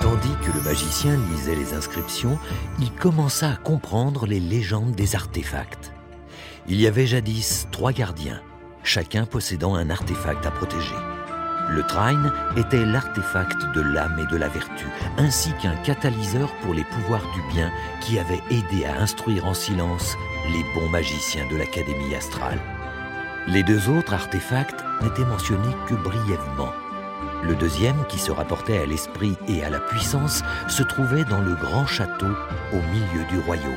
Tandis que le magicien lisait les inscriptions, il commença à comprendre les légendes des artefacts. Il y avait jadis trois gardiens, chacun possédant un artefact à protéger. Le Trine était l'artefact de l'âme et de la vertu, ainsi qu'un catalyseur pour les pouvoirs du bien qui avait aidé à instruire en silence les bons magiciens de l'Académie astrale. Les deux autres artefacts n'étaient mentionnés que brièvement. Le deuxième, qui se rapportait à l'esprit et à la puissance, se trouvait dans le grand château au milieu du royaume.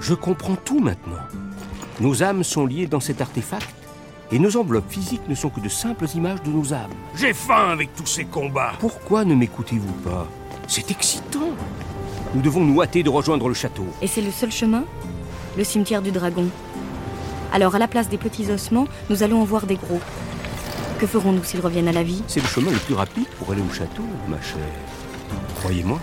Je comprends tout maintenant. Nos âmes sont liées dans cet artefact et nos enveloppes physiques ne sont que de simples images de nos âmes. J'ai faim avec tous ces combats. Pourquoi ne m'écoutez-vous pas? C'est excitant. Nous devons nous hâter de rejoindre le château. Et c'est le seul chemin? Le cimetière du dragon? Alors à la place des petits ossements, nous allons en voir des gros. Que ferons-nous s'ils reviennent à la vie C'est le chemin le plus rapide pour aller au château, ma chère? Croyez-moi.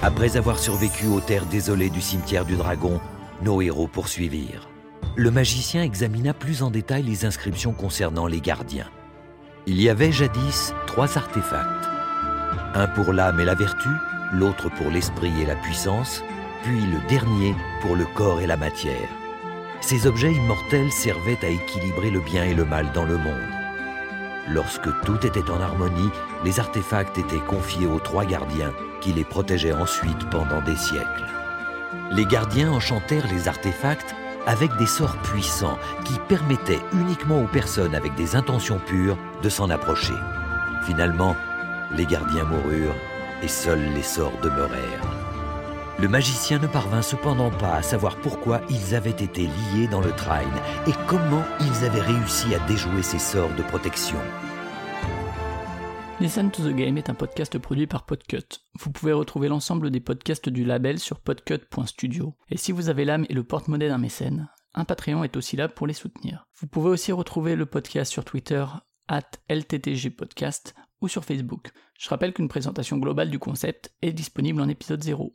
Après avoir survécu aux terres désolées du cimetière du dragon, nos héros poursuivirent. Le magicien examina plus en détail les inscriptions concernant les gardiens. Il y avait jadis trois artefacts. Un pour l'âme et la vertu, l'autre pour l'esprit et la puissance, puis le dernier pour le corps et la matière. Ces objets immortels servaient à équilibrer le bien et le mal dans le monde. Lorsque tout était en harmonie, les artefacts étaient confiés aux trois gardiens qui les protégeaient ensuite pendant des siècles. Les gardiens enchantèrent les artefacts avec des sorts puissants qui permettaient uniquement aux personnes avec des intentions pures de s'en approcher. Finalement, les gardiens moururent et seuls les sorts demeurèrent. Le magicien ne parvint cependant pas à savoir pourquoi ils avaient été liés dans le train et comment ils avaient réussi à déjouer ces sorts de protection. Listen to the Game est un podcast produit par Podcut. Vous pouvez retrouver l'ensemble des podcasts du label sur podcut.studio. Et si vous avez l'âme et le porte-monnaie d'un mécène, un Patreon est aussi là pour les soutenir. Vous pouvez aussi retrouver le podcast sur Twitter, at LTTG Podcast, ou sur Facebook. Je rappelle qu'une présentation globale du concept est disponible en épisode 0.